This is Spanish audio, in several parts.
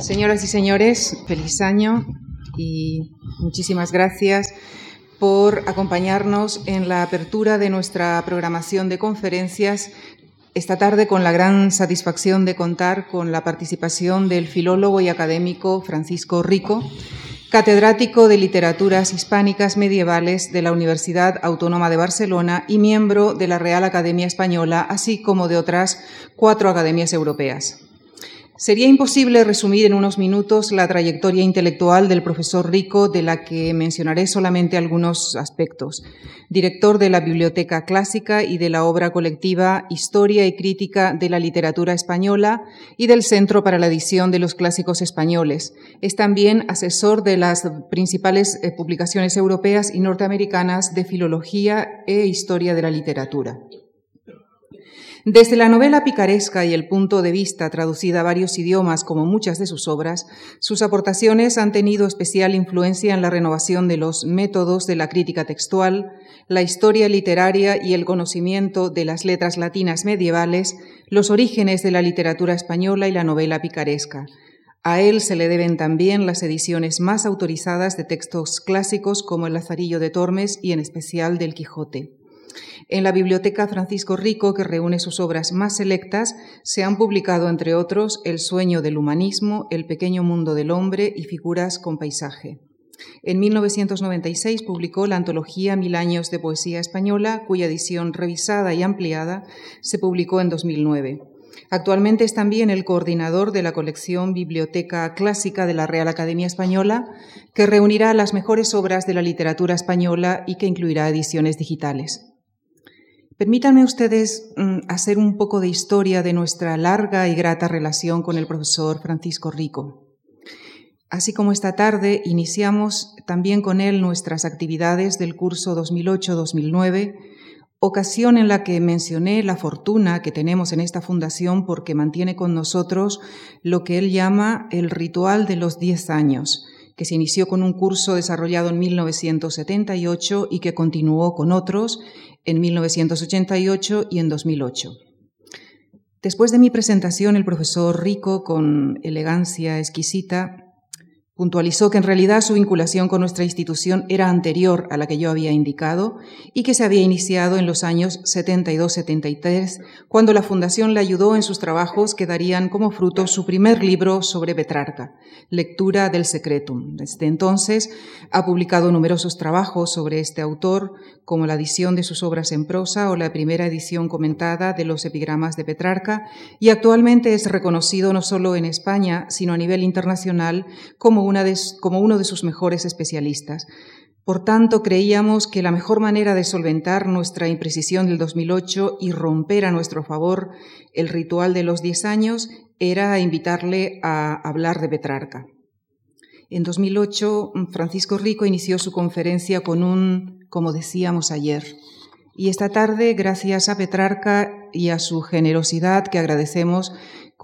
Señoras y señores, feliz año y muchísimas gracias por acompañarnos en la apertura de nuestra programación de conferencias esta tarde con la gran satisfacción de contar con la participación del filólogo y académico Francisco Rico, catedrático de Literaturas Hispánicas Medievales de la Universidad Autónoma de Barcelona y miembro de la Real Academia Española, así como de otras cuatro academias europeas. Sería imposible resumir en unos minutos la trayectoria intelectual del profesor Rico, de la que mencionaré solamente algunos aspectos. Director de la Biblioteca Clásica y de la obra colectiva Historia y Crítica de la Literatura Española y del Centro para la Edición de los Clásicos Españoles. Es también asesor de las principales eh, publicaciones europeas y norteamericanas de filología e historia de la literatura. Desde la novela picaresca y el punto de vista traducida a varios idiomas como muchas de sus obras, sus aportaciones han tenido especial influencia en la renovación de los métodos de la crítica textual, la historia literaria y el conocimiento de las letras latinas medievales, los orígenes de la literatura española y la novela picaresca. A él se le deben también las ediciones más autorizadas de textos clásicos como El Lazarillo de Tormes y en especial del Quijote. En la Biblioteca Francisco Rico, que reúne sus obras más selectas, se han publicado, entre otros, El sueño del humanismo, El pequeño mundo del hombre y Figuras con paisaje. En 1996 publicó la antología Mil años de poesía española, cuya edición revisada y ampliada se publicó en 2009. Actualmente es también el coordinador de la colección Biblioteca Clásica de la Real Academia Española, que reunirá las mejores obras de la literatura española y que incluirá ediciones digitales. Permítanme ustedes mm, hacer un poco de historia de nuestra larga y grata relación con el profesor Francisco Rico. Así como esta tarde iniciamos también con él nuestras actividades del curso 2008-2009, ocasión en la que mencioné la fortuna que tenemos en esta fundación porque mantiene con nosotros lo que él llama el ritual de los 10 años, que se inició con un curso desarrollado en 1978 y que continuó con otros en 1988 y en 2008. Después de mi presentación, el profesor Rico, con elegancia exquisita, Puntualizó que en realidad su vinculación con nuestra institución era anterior a la que yo había indicado y que se había iniciado en los años 72-73, cuando la Fundación le ayudó en sus trabajos que darían como fruto su primer libro sobre Petrarca, Lectura del Secretum. Desde entonces ha publicado numerosos trabajos sobre este autor, como la edición de sus obras en prosa o la primera edición comentada de los epigramas de Petrarca, y actualmente es reconocido no solo en España, sino a nivel internacional como, como uno de sus mejores especialistas. Por tanto, creíamos que la mejor manera de solventar nuestra imprecisión del 2008 y romper a nuestro favor el ritual de los 10 años era invitarle a hablar de Petrarca. En 2008, Francisco Rico inició su conferencia con un como decíamos ayer. Y esta tarde, gracias a Petrarca y a su generosidad, que agradecemos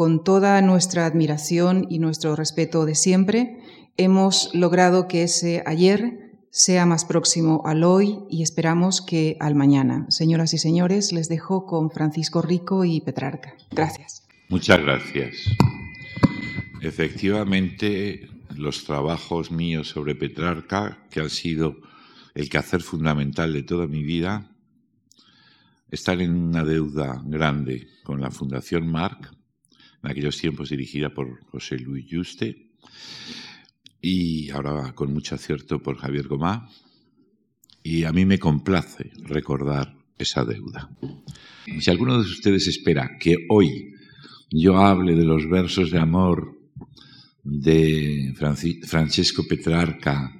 con toda nuestra admiración y nuestro respeto de siempre, hemos logrado que ese ayer sea más próximo al hoy y esperamos que al mañana. Señoras y señores, les dejo con Francisco Rico y Petrarca. Gracias. Muchas gracias. Efectivamente, los trabajos míos sobre Petrarca, que han sido el quehacer fundamental de toda mi vida, estar en una deuda grande con la Fundación Marc, en aquellos tiempos dirigida por José Luis Juste, y ahora con mucho acierto por Javier Gomá, y a mí me complace recordar esa deuda. Si alguno de ustedes espera que hoy yo hable de los versos de amor de Francesco Petrarca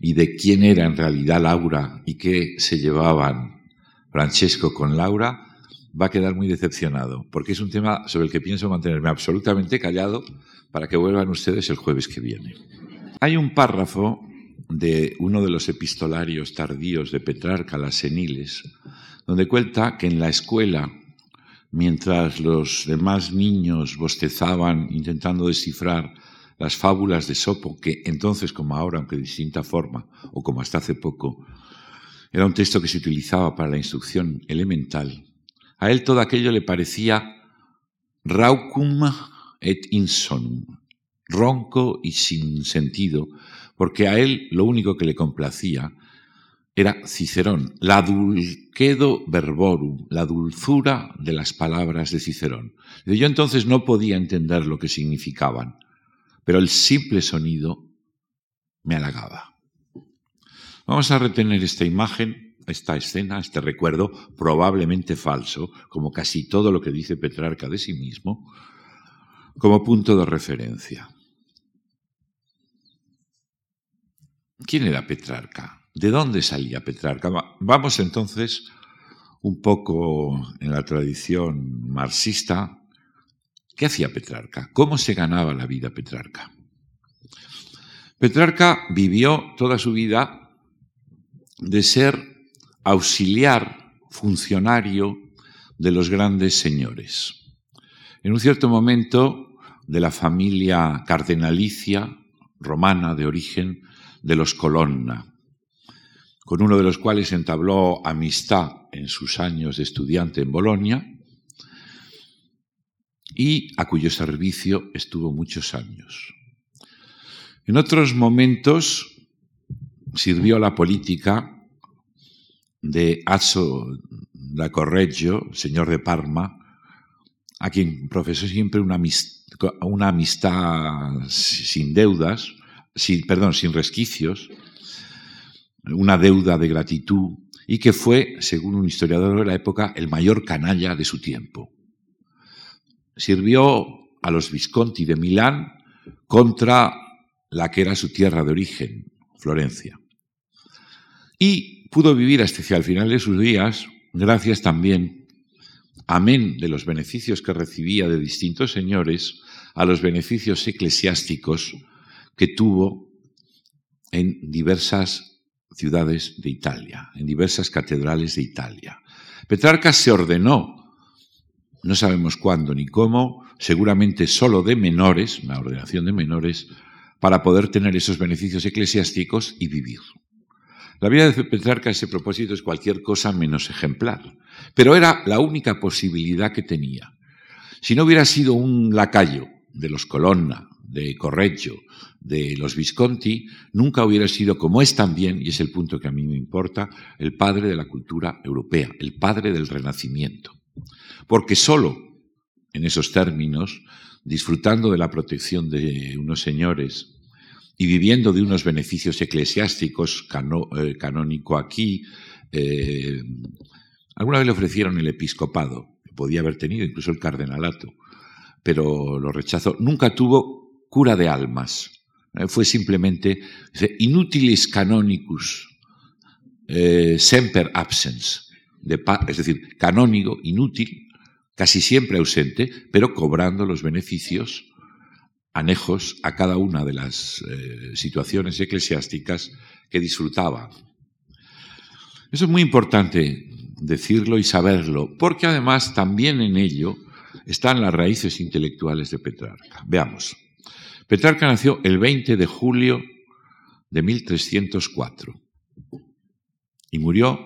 y de quién era en realidad Laura y qué se llevaban Francesco con Laura, va a quedar muy decepcionado, porque es un tema sobre el que pienso mantenerme absolutamente callado para que vuelvan ustedes el jueves que viene. Hay un párrafo de uno de los epistolarios tardíos de Petrarca, Las Seniles, donde cuenta que en la escuela, mientras los demás niños bostezaban intentando descifrar las fábulas de Sopo, que entonces como ahora, aunque de distinta forma, o como hasta hace poco, era un texto que se utilizaba para la instrucción elemental, a él todo aquello le parecía raucum et insonum, ronco y sin sentido, porque a él lo único que le complacía era Cicerón, la dulquedo verborum, la dulzura de las palabras de Cicerón. Yo entonces no podía entender lo que significaban, pero el simple sonido me halagaba. Vamos a retener esta imagen, esta escena, este recuerdo, probablemente falso, como casi todo lo que dice Petrarca de sí mismo, como punto de referencia. ¿Quién era Petrarca? ¿De dónde salía Petrarca? Vamos entonces un poco en la tradición marxista. ¿Qué hacía Petrarca? ¿Cómo se ganaba la vida Petrarca? Petrarca vivió toda su vida de ser auxiliar, funcionario de los grandes señores. En un cierto momento de la familia cardenalicia romana de origen de los Colonna, con uno de los cuales entabló amistad en sus años de estudiante en Bolonia y a cuyo servicio estuvo muchos años. En otros momentos sirvió la política de Asso da Correggio, señor de Parma, a quien profesó siempre una, amistad sin deudas, sin, perdón, sin resquicios, una deuda de gratitud, y que fue, según un historiador de la época, el mayor canalla de su tiempo. Sirvió a los Visconti de Milán contra la que era su tierra de origen, Florencia. Y pudo vivir hasta el final de sus días gracias también, amén de los beneficios que recibía de distintos señores, a los beneficios eclesiásticos que tuvo en diversas ciudades de Italia, en diversas catedrales de Italia. Petrarca se ordenó, no sabemos cuándo ni cómo, seguramente solo de menores, una ordenación de menores, para poder tener esos beneficios eclesiásticos y vivir. La vida de Petrarca ese propósito es cualquier cosa menos ejemplar, pero era la única posibilidad que tenía. Si no hubiera sido un lacayo de los Colonna, de Correggio, de los Visconti, nunca hubiera sido como es también, y es el punto que a mí me importa, el padre de la cultura europea, el padre del Renacimiento. Porque solo en esos términos disfrutando de la protección de unos señores y viviendo de unos beneficios eclesiásticos, eh, canónico aquí, eh, alguna vez le ofrecieron el episcopado, podía haber tenido incluso el cardenalato, pero lo rechazó. Nunca tuvo cura de almas, eh, fue simplemente inutilis canonicus, semper absens, es decir, canónigo, inútil, casi siempre ausente, pero cobrando los beneficios anejos a cada una de las eh, situaciones eclesiásticas que disfrutaba. Eso es muy importante decirlo y saberlo, porque además también en ello están las raíces intelectuales de Petrarca. Veamos. Petrarca nació el 20 de julio de 1304 y murió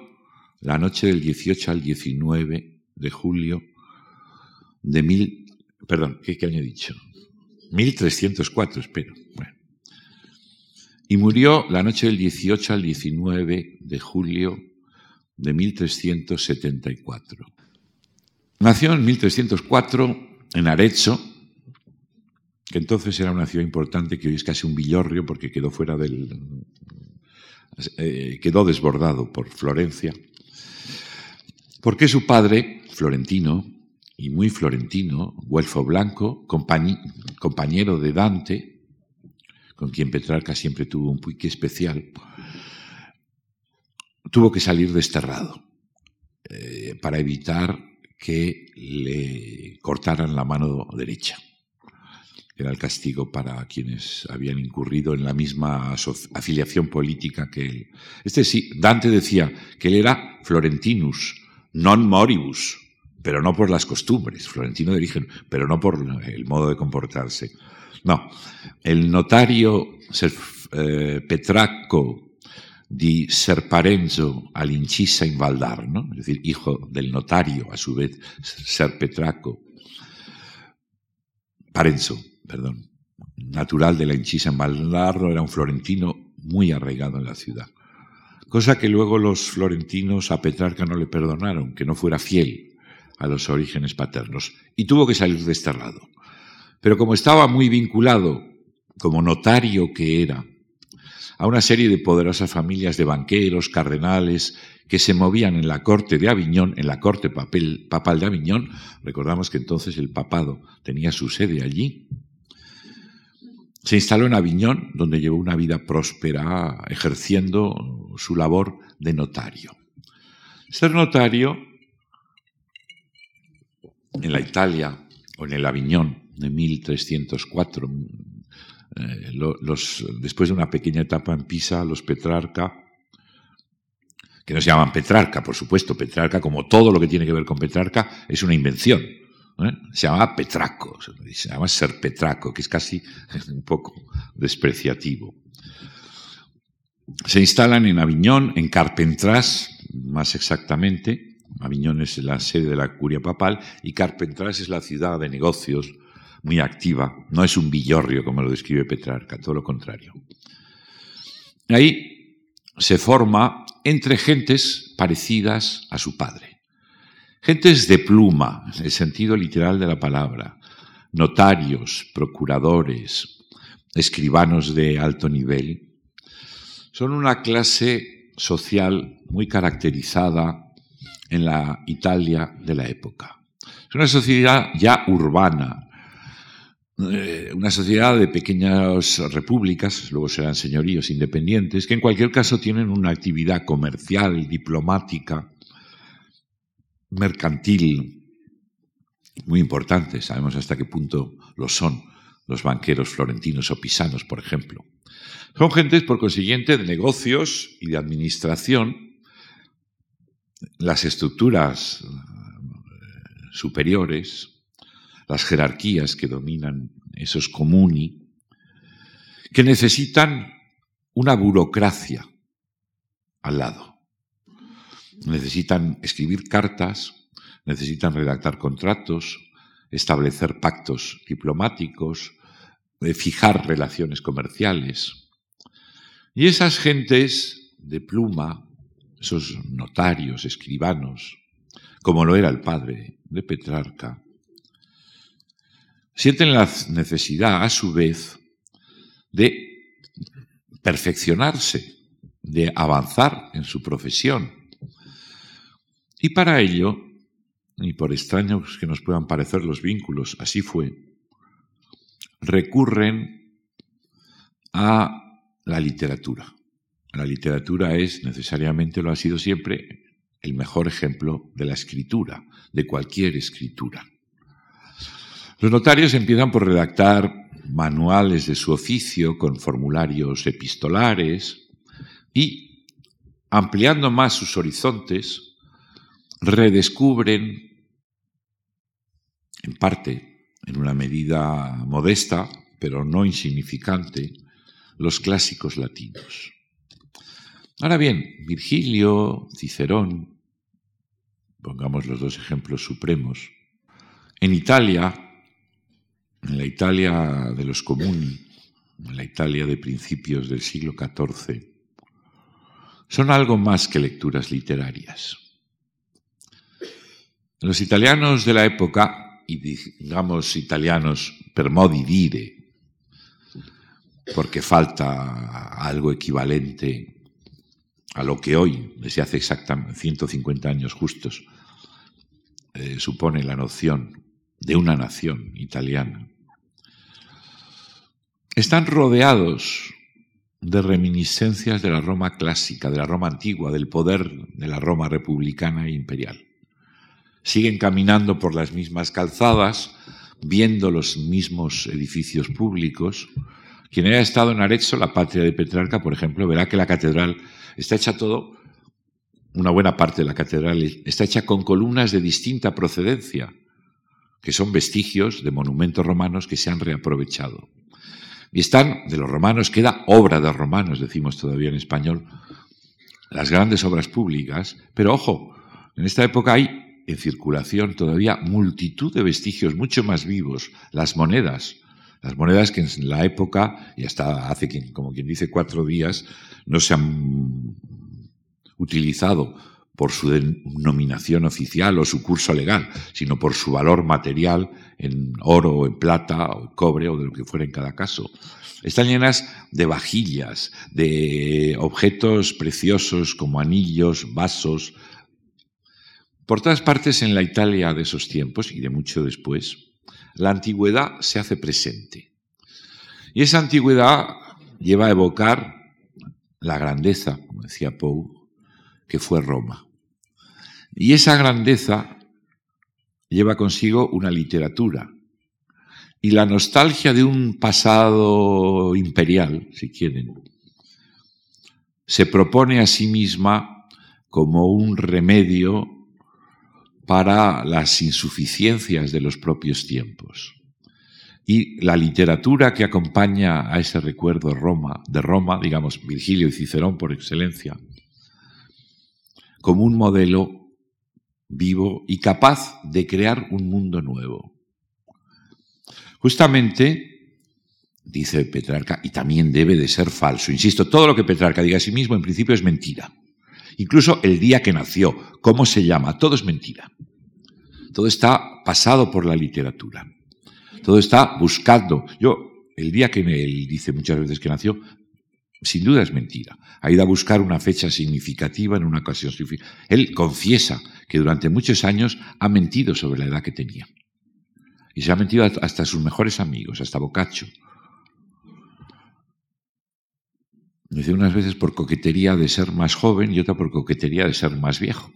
la noche del 18 al 19 de julio de mil, perdón, ¿qué, año he dicho? 1304, espero. Bueno. Y murió la noche del 18 al 19 de julio de 1374. Nació en 1304 en Arezzo, que entonces era una ciudad importante, que hoy es casi un villorrio porque quedó fuera del. Eh, quedó desbordado por Florencia. Porque su padre, Florentino, y muy florentino, Guelfo Blanco, compañero de Dante, con quien Petrarca siempre tuvo un pique especial, tuvo que salir desterrado eh, para evitar que le cortaran la mano derecha. Era el castigo para quienes habían incurrido en la misma afiliación política que él. Este sí, Dante decía que él era Florentinus, non moribus, pero no por las costumbres, florentino de origen, pero no por el modo de comportarse. No, el notario eh, Petracco di Serparenzo all'incisa in Valdarno, es decir, hijo del notario, a su vez Ser Petracco, Parenzo, perdón, natural de la Inchisa en Valdarno, era un florentino muy arraigado en la ciudad. Cosa que luego los florentinos a Petrarca no le perdonaron, que no fuera fiel a los orígenes paternos, y tuvo que salir desterrado. Pero como estaba muy vinculado, como notario que era, a una serie de poderosas familias de banqueros, cardenales, que se movían en la corte de Aviñón, en la corte papal de Aviñón, recordamos que entonces el papado tenía su sede allí, se instaló en Aviñón, donde llevó una vida próspera ejerciendo su labor de notario. Ser notario en la Italia o en el Aviñón de 1304, eh, después de una pequeña etapa en Pisa, los Petrarca, que no se llaman Petrarca, por supuesto, Petrarca, como todo lo que tiene que ver con Petrarca, es una invención. ¿eh? Se llama Petraco, se llama ser Petraco, que es casi un poco despreciativo. Se instalan en Aviñón, en Carpentras, más exactamente. Aviñón es la sede de la curia papal y Carpentras es la ciudad de negocios muy activa. No es un villorrio como lo describe Petrarca, todo lo contrario. Ahí se forma entre gentes parecidas a su padre. Gentes de pluma, en el sentido literal de la palabra, notarios, procuradores, escribanos de alto nivel, son una clase social muy caracterizada en la Italia de la época. Es una sociedad ya urbana, eh, una sociedad de pequeñas repúblicas, luego serán señoríos independientes, que en cualquier caso tienen una actividad comercial, diplomática, mercantil muy importante. Sabemos hasta qué punto lo son los banqueros florentinos o pisanos, por ejemplo. Son gentes, por consiguiente, de negocios y de administración. Las estructuras eh, superiores, las jerarquías que dominan esos comuni, que necesitan una burocracia al lado necesitan escribir cartas, necesitan redactar contratos, establecer pactos diplomáticos, eh, fijar relaciones comerciales. Y esas gentes de pluma, esos notarios, escribanos, como lo era el padre de Petrarca, sienten la necesidad, a su vez, de perfeccionarse, de avanzar en su profesión, y para ello, y por extraños que nos puedan parecer los vínculos, así fue, recurren a la literatura. La literatura es, necesariamente lo ha sido siempre, el mejor ejemplo de la escritura, de cualquier escritura. Los notarios empiezan por redactar manuales de su oficio con formularios epistolares y, ampliando más sus horizontes, redescubren, en parte, en una medida modesta, pero no insignificante, los clásicos latinos. Ahora bien, Virgilio, Cicerón, pongamos los dos ejemplos supremos, en Italia, en la Italia de los comuni, en la Italia de principios del siglo XIV, son algo más que lecturas literarias. Los italianos de la época, y digamos italianos per modi dire, porque falta algo equivalente a lo que hoy, desde hace exactamente 150 años justos, eh, supone la noción de una nación italiana, están rodeados de reminiscencias de la Roma clásica, de la Roma antigua, del poder de la Roma republicana e imperial siguen caminando por las mismas calzadas, viendo los mismos edificios públicos. Quien haya estado en Arezzo, la patria de Petrarca, por ejemplo, verá que la catedral está hecha todo, una buena parte de la catedral está hecha con columnas de distinta procedencia, que son vestigios de monumentos romanos que se han reaprovechado. Y están, de los romanos, queda obra de romanos, decimos todavía en español, las grandes obras públicas, pero ojo, en esta época hay en circulación todavía multitud de vestigios mucho más vivos, las monedas Las monedas que en la época, y hasta hace, como quien dice, cuatro días, no se han utilizado por su denominación oficial o su curso legal, sino por su valor material en oro o en plata o en cobre o de lo que fuera en cada caso. Están llenas de vajillas, de objetos preciosos como anillos, vasos. Por todas partes en la Italia de esos tiempos y de mucho después, la antigüedad se hace presente. Y esa antigüedad lleva a evocar la grandeza, como decía Poe, que fue Roma. Y esa grandeza lleva consigo una literatura. Y la nostalgia de un pasado imperial, si quieren, se propone a sí misma como un remedio para las insuficiencias de los propios tiempos. Y la literatura que acompaña a ese recuerdo Roma, de Roma, digamos Virgilio y Cicerón por excelencia, como un modelo vivo y capaz de crear un mundo nuevo. Justamente, dice Petrarca, y también debe de ser falso, insisto, todo lo que Petrarca diga a sí mismo en principio es mentira. Incluso el día que nació, cómo se llama, todo es mentira. Todo está pasado por la literatura. Todo está buscando. Yo, el día que él dice muchas veces que nació, sin duda es mentira. Ha ido a buscar una fecha significativa en una ocasión. Él confiesa que durante muchos años ha mentido sobre la edad que tenía. Y se ha mentido hasta sus mejores amigos, hasta Boccaccio. Dice unas veces por coquetería de ser más joven y otra por coquetería de ser más viejo.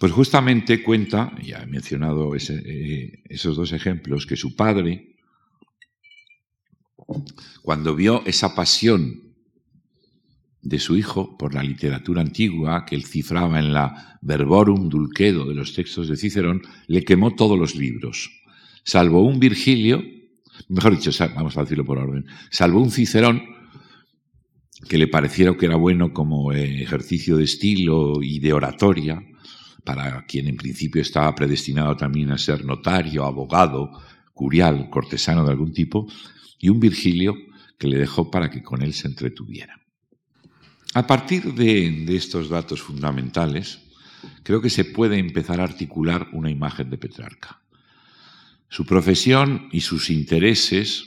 Pues justamente cuenta, ya he mencionado eh, esos dos ejemplos, que su padre, cuando vio esa pasión de su hijo por la literatura antigua que él cifraba en la Verborum Dulcedo de los textos de Cicerón, le quemó todos los libros, salvo un Virgilio, mejor dicho, vamos a decirlo por orden, salvo un Cicerón que le parecieron que era bueno como ejercicio de estilo y de oratoria, para quien en principio estaba predestinado también a ser notario, abogado, curial, cortesano de algún tipo, y un Virgilio que le dejó para que con él se entretuviera. A partir de, estos datos fundamentales, creo que se puede empezar a articular una imagen de Petrarca. Su profesión y sus intereses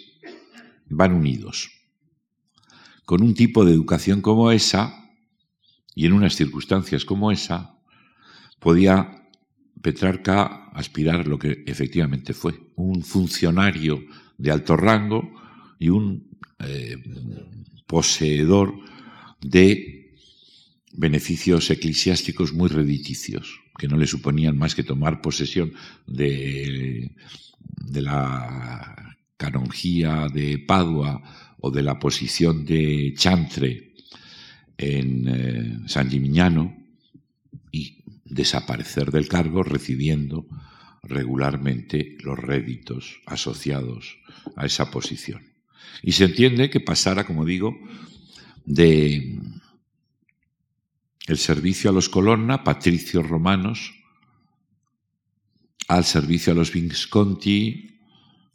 van unidos. Con un tipo de educación como esa, y en unas circunstancias como esa, podía Petrarca aspirar lo que efectivamente fue, un funcionario de alto rango y un eh, poseedor de beneficios eclesiásticos muy rediticios, que no le suponían más que tomar posesión de, de la canonjía de Padua o de la posición de Chantre en eh, San Gimignano y desaparecer del cargo recibiendo regularmente los réditos asociados a esa posición. Y se entiende que pasara, como digo, de el servicio a los colonna, patricios romanos, al servicio a los Visconti,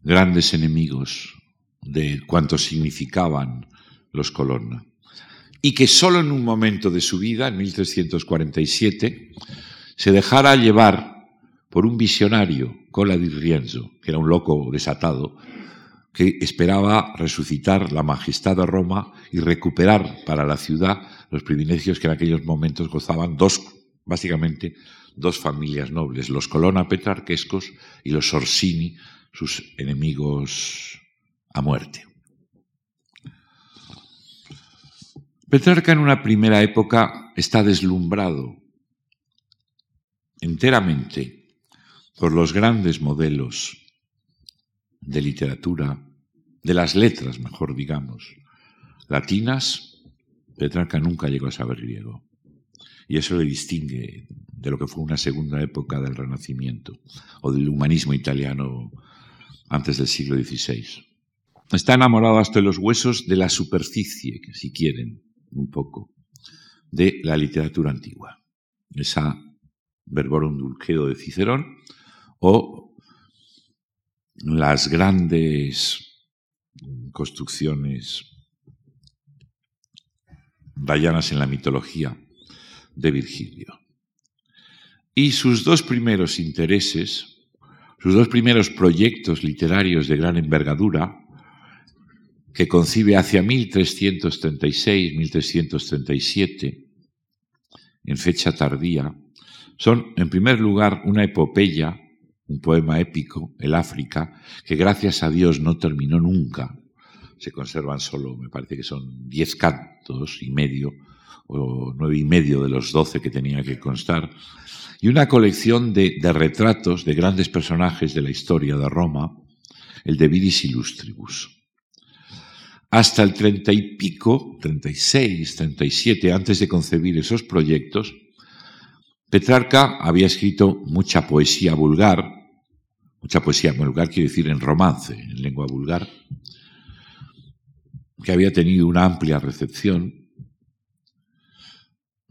grandes enemigos de cuanto significaban los colonna. Y que solo en un momento de su vida, en 1347, se dejara llevar por un visionario, Cola di Rienzo, que era un loco desatado, que esperaba resucitar la majestad de Roma y recuperar para la ciudad los privilegios que en aquellos momentos gozaban dos, básicamente, dos familias nobles, los Colonna petrarquescos y los Orsini, sus enemigos a muerte. Petrarca en una primera época está deslumbrado enteramente por los grandes modelos de literatura, de las letras, mejor digamos, latinas, Petrarca nunca llegó a saber griego. Y eso le distingue de lo que fue una segunda época del Renacimiento o del humanismo italiano antes del siglo XVI. Está enamorado hasta los huesos de la superficie, si quieren, un poco, de la literatura antigua. Esa Verborum Dulcedo de Cicerón o las grandes construcciones rayanas en la mitología de Virgilio. Y sus dos primeros intereses, sus dos primeros proyectos literarios de gran envergadura, que concibe hacia 1336-1337, en fecha tardía, son, en primer lugar, una epopeya, un poema épico, el África, que gracias a Dios no terminó nunca. Se conservan solo, me parece que son diez cantos y medio, o nueve y medio de los doce que tenía que constar, y una colección de, retratos de grandes personajes de la historia de Roma, el de Vidis Illustribus. Hasta el treinta y pico, treinta y seis, treinta y siete, antes de concebir esos proyectos, Petrarca había escrito mucha poesía vulgar, mucha poesía vulgar quiere decir en romance, en lengua vulgar, que había tenido una amplia recepción,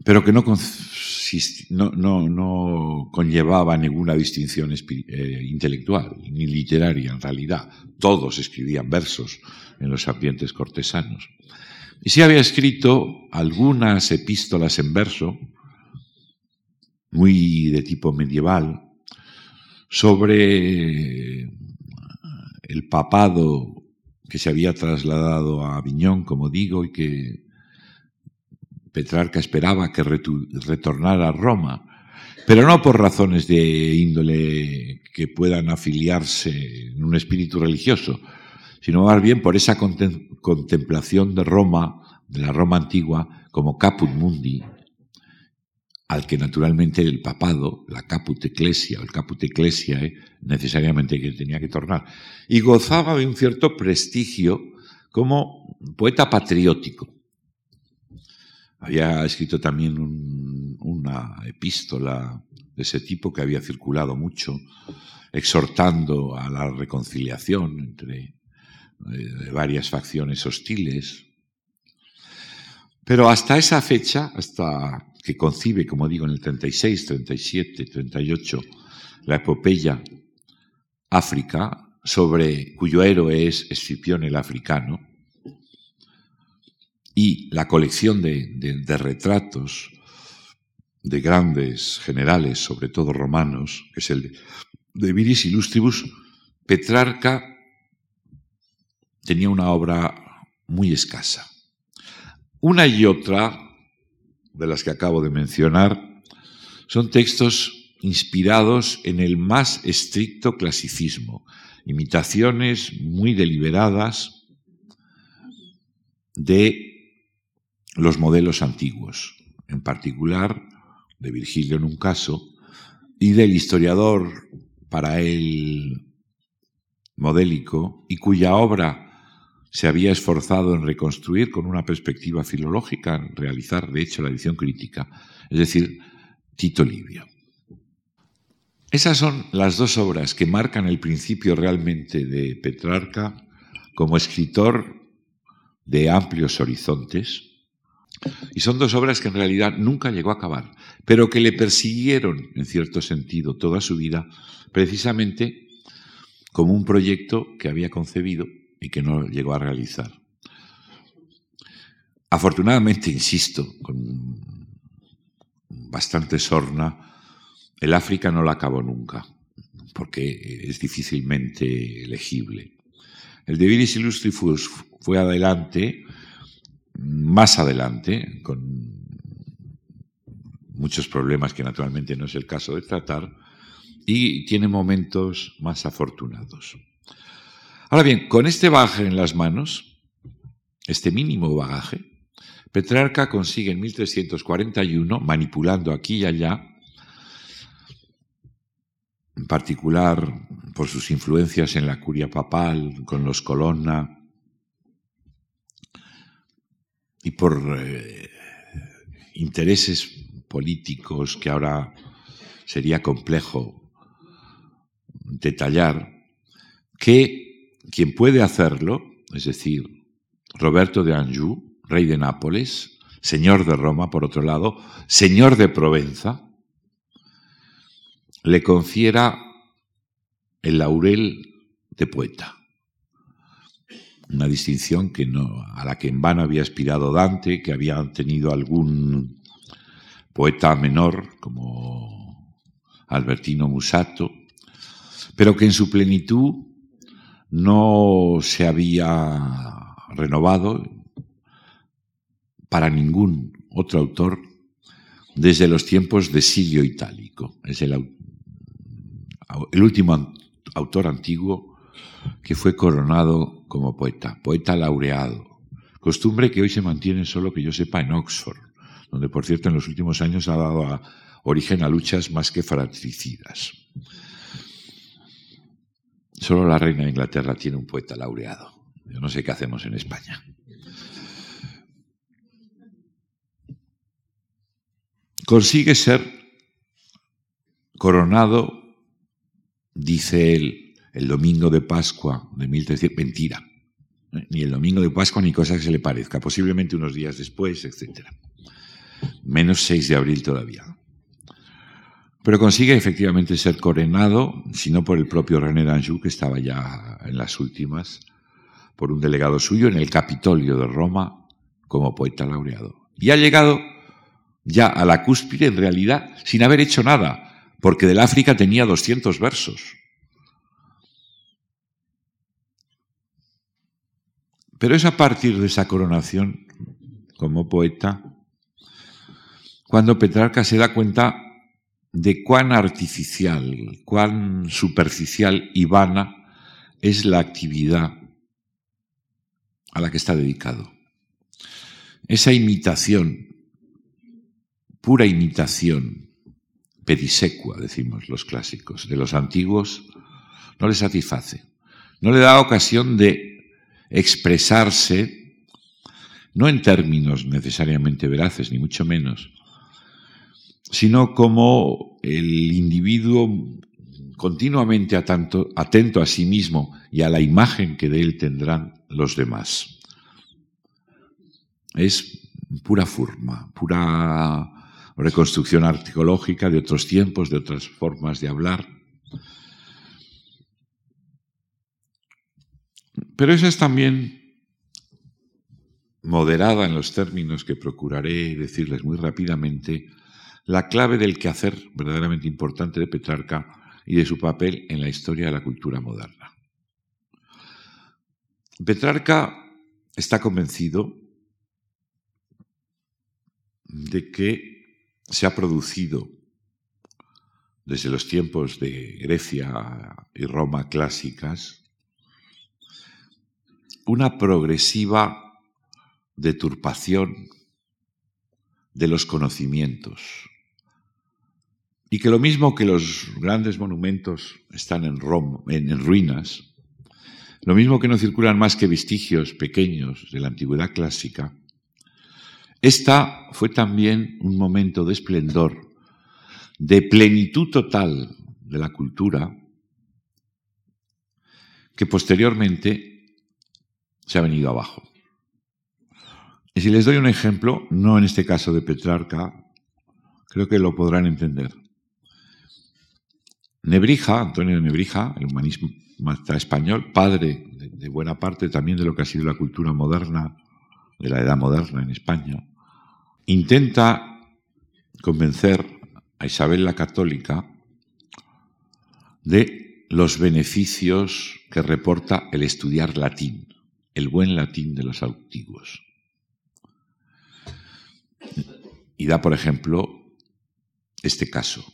pero que no, no, conllevaba ninguna distinción eh, intelectual ni literaria en realidad. Todos escribían versos en los ambientes cortesanos. Y sí había escrito algunas epístolas en verso, muy de tipo medieval, sobre el papado que se había trasladado a Aviñón, como digo, y que Petrarca esperaba que retornara a Roma, pero no por razones de índole que puedan afiliarse en un espíritu religioso, sino más bien por esa contemplación de Roma, de la Roma antigua, como caput mundi, al que naturalmente el papado, la caput ecclesia o el caput ecclesiae, necesariamente que tenía que tornar. Y gozaba de un cierto prestigio como poeta patriótico. Había escrito también una epístola de ese tipo que había circulado mucho, exhortando a la reconciliación entre eh, varias facciones hostiles. Pero hasta esa fecha, hasta que concibe, como digo, en el 36, 37, 38, la epopeya África, sobre cuyo héroe es Escipión el africano, y la colección de, retratos de grandes generales, sobre todo romanos, que es el de Viris Illustribus, Petrarca tenía una obra muy escasa. Una y otra de las que acabo de mencionar, son textos inspirados en el más estricto clasicismo, imitaciones muy deliberadas de los modelos antiguos, en particular de Virgilio en un caso, y del historiador para él modélico, y cuya obra se había esforzado en reconstruir con una perspectiva filológica, en realizar, de hecho, la edición crítica, es decir, Tito Livio. Esas son las dos obras que marcan el principio realmente de Petrarca como escritor de amplios horizontes, y son dos obras que en realidad nunca llegó a acabar, pero que le persiguieron, en cierto sentido, toda su vida, precisamente como un proyecto que había concebido y que no llegó a realizar. Afortunadamente, insisto, con bastante sorna, el África no la acabó nunca, porque es difícilmente legible. El de Viris Illustrifus fue adelante, más adelante, con muchos problemas que naturalmente no es el caso de tratar, y tiene momentos más afortunados. Ahora bien, con este bagaje en las manos, este mínimo bagaje, Petrarca consigue en 1341, manipulando aquí y allá, en particular por sus influencias en la curia papal, con los Colonna, y por eh, intereses políticos que ahora sería complejo detallar, que quien puede hacerlo, es decir, Roberto de Anjou, rey de Nápoles, señor de Roma, por otro lado, señor de Provenza, le confiera el laurel de poeta. Una distinción que no, a la que en vano había aspirado Dante, que había tenido algún poeta menor como Albertino Musato, pero que en su plenitud no se había renovado para ningún otro autor desde los tiempos de Silio Itálico. Es el, el último autor antiguo que fue coronado como poeta, poeta laureado, costumbre que hoy se mantiene solo que yo sepa en Oxford, donde por cierto en los últimos años ha dado origen a luchas más que fratricidas. Solo la reina de Inglaterra tiene un poeta laureado. Yo no sé qué hacemos en España. Consigue ser coronado, dice él, el domingo de Pascua de 1300. Mentira. Ni el domingo de Pascua ni cosa que se le parezca. Posiblemente unos días después, etc. Menos 6 de abril todavía. Pero consigue efectivamente ser coronado, si no por el propio René d'Anjou, que estaba ya en las últimas, por un delegado suyo en el Capitolio de Roma como poeta laureado. Y ha llegado ya a la cúspide, en realidad, sin haber hecho nada, porque del África tenía 200 versos. Pero es a partir de esa coronación como poeta cuando Petrarca se da cuenta de cuán artificial, cuán superficial y vana es la actividad a la que está dedicado. Esa imitación, pura imitación, pedisecua, decimos los clásicos, de los antiguos, no le satisface. No le da ocasión de expresarse, no en términos necesariamente veraces, ni mucho menos, sino como el individuo continuamente atento a sí mismo y a la imagen que de él tendrán los demás. Es pura forma, pura reconstrucción arqueológica de otros tiempos, de otras formas de hablar. Pero esa es también moderada en los términos que procuraré decirles muy rápidamente, la clave del quehacer verdaderamente importante de Petrarca y de su papel en la historia de la cultura moderna. Petrarca está convencido de que se ha producido desde los tiempos de Grecia y Roma clásicas una progresiva deturpación de los conocimientos, y que lo mismo que los grandes monumentos están en, en, ruinas, lo mismo que no circulan más que vestigios pequeños de la antigüedad clásica, esta fue también un momento de esplendor, de plenitud total de la cultura, que posteriormente se ha venido abajo. Y si les doy un ejemplo, no en este caso de Petrarca, creo que lo podrán entender. Nebrija, Antonio Nebrija, el humanista español, padre de, buena parte también de lo que ha sido la cultura moderna, de la edad moderna en España, intenta convencer a Isabel la Católica de los beneficios que reporta el estudiar latín, el buen latín de los antiguos. Y da, por ejemplo, este caso.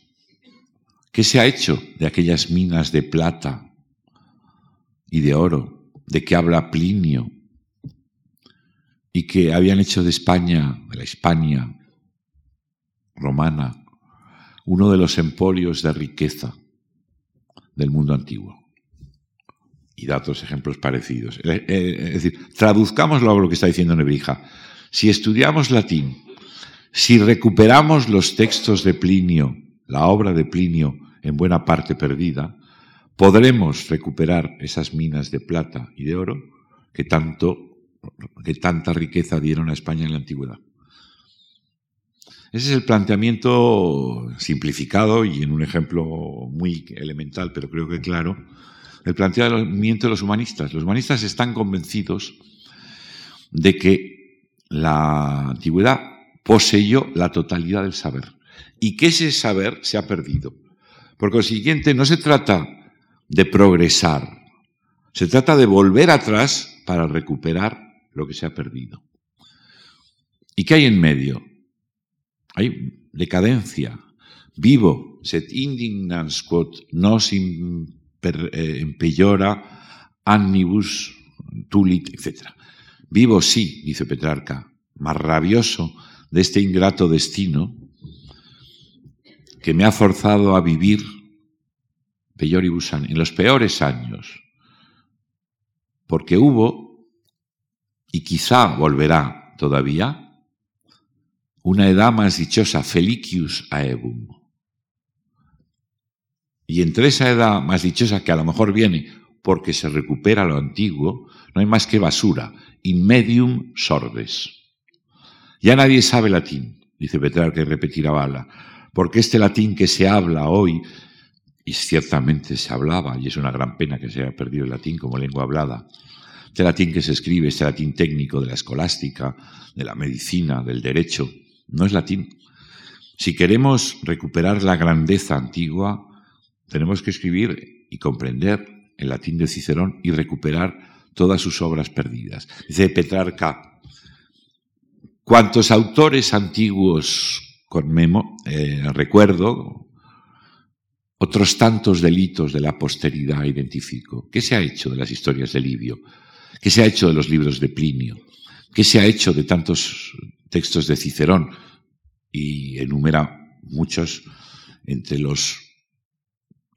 ¿Qué se ha hecho de aquellas minas de plata y de oro de que habla Plinio y que habían hecho de España, de la España romana, uno de los emporios de riqueza del mundo antiguo? Y da otros ejemplos parecidos. Eh, eh, es decir, traduzcámoslo lo que está diciendo Nebrija. Si estudiamos latín, si recuperamos los textos de Plinio, la obra de Plinio en buena parte perdida, podremos recuperar esas minas de plata y de oro que tanto que tanta riqueza dieron a España en la antigüedad. Ese es el planteamiento simplificado y en un ejemplo muy elemental, pero creo que claro, el planteamiento de los humanistas. Los humanistas están convencidos de que la antigüedad poseyó la totalidad del saber y que ese saber se ha perdido. Por consiguiente, no se trata de progresar, se trata de volver atrás para recuperar lo que se ha perdido. ¿Y qué hay en medio? Hay decadencia. Vivo, set indignans quod nos eh, impellora annibus tulit, etc. Vivo sí, dice Petrarca, más rabioso de este ingrato destino que me ha forzado a vivir en los peores años, porque hubo, y quizá volverá todavía, una edad más dichosa, felicius aebum. Y entre esa edad más dichosa que a lo mejor viene porque se recupera lo antiguo, no hay más que basura, in medium sordes. Ya nadie sabe latín, dice Petrarca y repetirá Bala, porque este latín que se habla hoy, y ciertamente se hablaba, y es una gran pena que se haya perdido el latín como lengua hablada, este latín que se escribe, este latín técnico de la escolástica, de la medicina, del derecho, no es latín. Si queremos recuperar la grandeza antigua, tenemos que escribir y comprender el latín de Cicerón y recuperar todas sus obras perdidas. Dice Petrarca, cuantos autores antiguos con Memo, eh, recuerdo otros tantos delitos de la posteridad identifico. ¿Qué se ha hecho de las historias de Livio? ¿Qué se ha hecho de los libros de Plinio? ¿Qué se ha hecho de tantos textos de Cicerón? Y enumera muchos entre los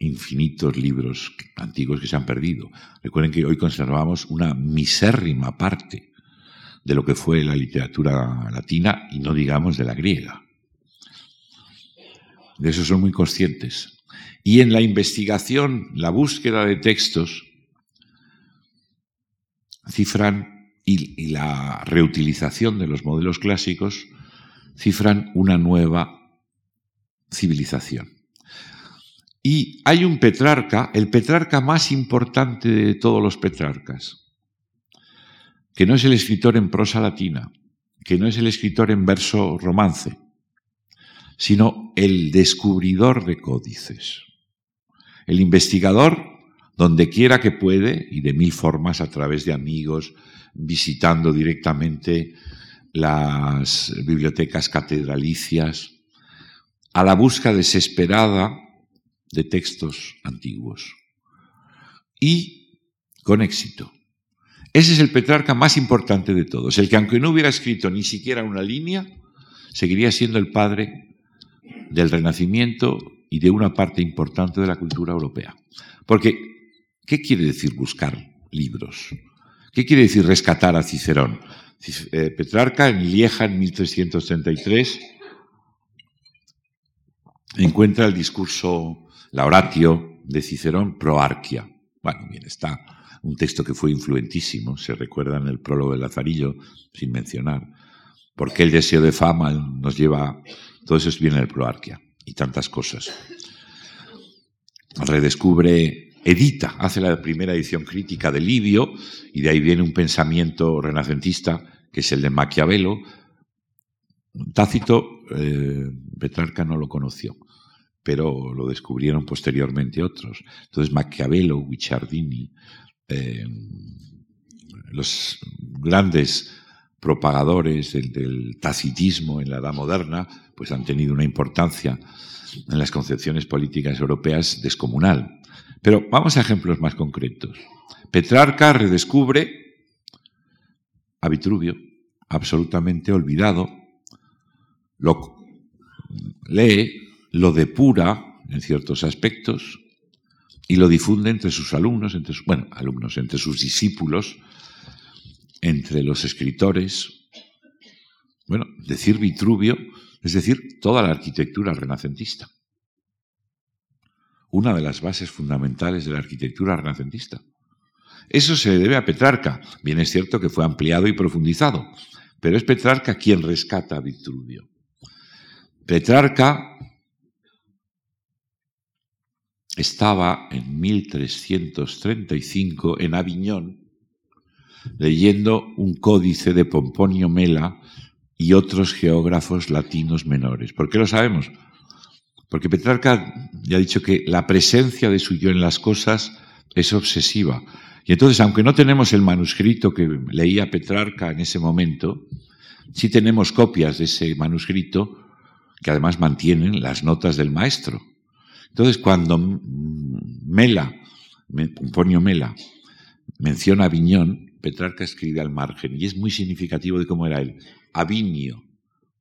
infinitos libros antiguos que se han perdido. Recuerden que hoy conservamos una misérrima parte de lo que fue la literatura latina y no digamos de la griega. De eso son muy conscientes. Y en la investigación, la búsqueda de textos, cifran y, la reutilización de los modelos clásicos, cifran una nueva civilización. Y hay un Petrarca, el Petrarca más importante de todos los Petrarcas, que no es el escritor en prosa latina, que no es el escritor en verso romance, sino el descubridor de códices. El investigador, donde quiera que puede, y de mil formas, a través de amigos, visitando directamente las bibliotecas catedralicias, a la busca desesperada de textos antiguos. Y con éxito. Ese es el Petrarca más importante de todos, el que aunque no hubiera escrito ni siquiera una línea, seguiría siendo el padre del Renacimiento y de una parte importante de la cultura europea. Porque, ¿qué quiere decir buscar libros? ¿Qué quiere decir rescatar a Cicerón? Eh, Petrarca en Lieja en 1333 encuentra el discurso, la oratio de Cicerón pro arquia. Bueno, bien, está un texto que fue influentísimo, se recuerda en el prólogo de Lazarillo, sin mencionar, porque el deseo de fama nos lleva todo eso viene del Proarquia y tantas cosas. Redescubre, edita, hace la primera edición crítica de Livio y de ahí viene un pensamiento renacentista que es el de Maquiavelo. Tácito, eh, Petrarca no lo conoció, pero lo descubrieron posteriormente otros. Entonces Maquiavelo, Guicciardini, eh, los grandes propagadores del, tacitismo en la edad moderna, pues han tenido una importancia en las concepciones políticas europeas descomunal. Pero vamos a ejemplos más concretos. Petrarca redescubre a Vitruvio, absolutamente olvidado, lo lee, lo depura en ciertos aspectos y lo difunde entre sus alumnos, entre sus, bueno, alumnos, entre sus discípulos, entre los escritores. Bueno, decir Vitruvio es decir, toda la arquitectura renacentista. Una de las bases fundamentales de la arquitectura renacentista. Eso se debe a Petrarca. Bien es cierto que fue ampliado y profundizado, pero es Petrarca quien rescata a Vitruvio. Petrarca estaba en 1335 en Aviñón leyendo un códice de Pomponio Mela y otros geógrafos latinos menores. ¿Por qué lo sabemos? Porque Petrarca ya ha dicho que la presencia de su yo en las cosas es obsesiva. Y entonces, aunque no tenemos el manuscrito que leía Petrarca en ese momento, sí tenemos copias de ese manuscrito que además mantienen las notas del maestro. Entonces, cuando Mela, Pomponio Mela, menciona a Viñón, Petrarca escribe al margen, y es muy significativo de cómo era él. Avinio,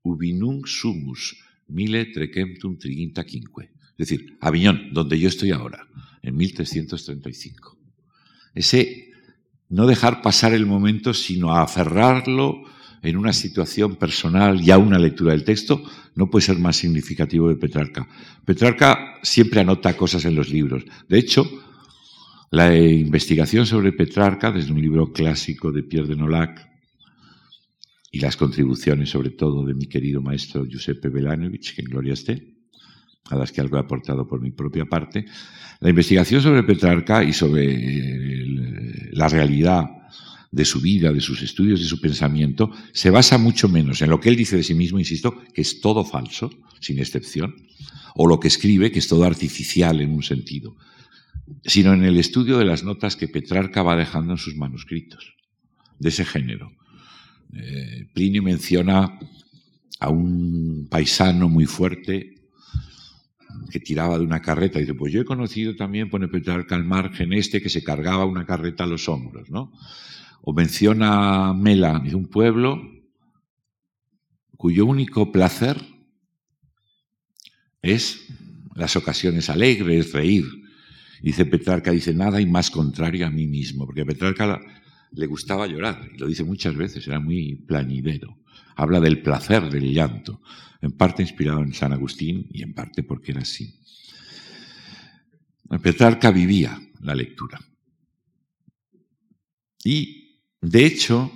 ubinum sumus, mille trecemptum triginta quinque. Es decir, Aviñón, donde yo estoy ahora, en 1335. Ese no dejar pasar el momento, sino aferrarlo en una situación personal y a una lectura del texto, no puede ser más significativo de Petrarca. Petrarca siempre anota cosas en los libros. De hecho, la investigación sobre Petrarca, desde un libro clásico de Pierre de Nolac, y las contribuciones, sobre todo, de mi querido maestro Giuseppe Belanovich, que en gloria esté, a las que algo he aportado por mi propia parte, la investigación sobre Petrarca y sobre la realidad de su vida, de sus estudios, de su pensamiento, se basa mucho menos en lo que él dice de sí mismo, insisto, que es todo falso, sin excepción, o lo que escribe, que es todo artificial en un sentido, sino en el estudio de las notas que Petrarca va dejando en sus manuscritos, de ese género. Eh, Plinio menciona a un paisano muy fuerte que tiraba de una carreta. Y dice, pues yo he conocido también, pone Petrarca al margen este, que se cargaba una carreta a los hombros, ¿no? O menciona Mela, de un pueblo cuyo único placer es las ocasiones alegres, reír, Dice Petrarca, dice, nada y más contrario a mí mismo, porque a Petrarca le gustaba llorar, y lo dice muchas veces, era muy plañidero. Habla del placer del llanto, en parte inspirado en San Agustín y en parte porque era así. Petrarca vivía la lectura. Y, de hecho,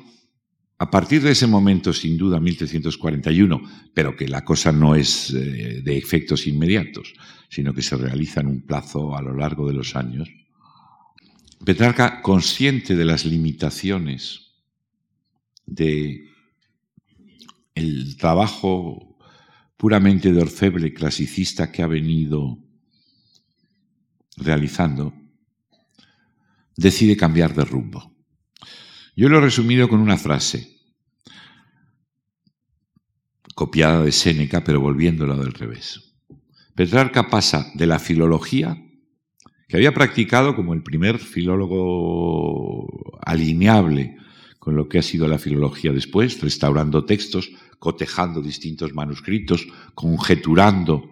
a partir de ese momento, sin duda, 1341, pero que la cosa no es eh, de efectos inmediatos, sino que se realiza en un plazo a lo largo de los años, Petrarca, consciente de las limitaciones de el trabajo puramente de orfebre clasicista que ha venido realizando, decide cambiar de rumbo. Yo lo he resumido con una frase, copiada de Séneca, pero volviéndola del revés. Petrarca pasa de la filología, que había practicado como el primer filólogo alineable con lo que ha sido la filología después, restaurando textos, cotejando distintos manuscritos, conjeturando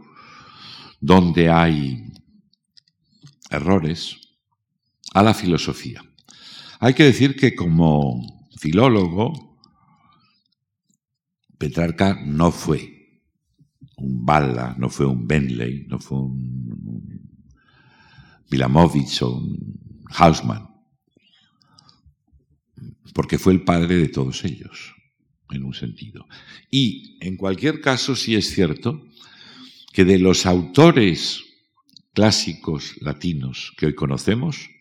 donde hay errores, a la filosofía. Hay que decir que como filólogo, Petrarca no fue un Balla, no fue un Bentley, no fue un Vilamovich o un Hausmann, porque fue el padre de todos ellos, en un sentido. Y, en cualquier caso, sí es cierto que de los autores clásicos latinos que hoy conocemos,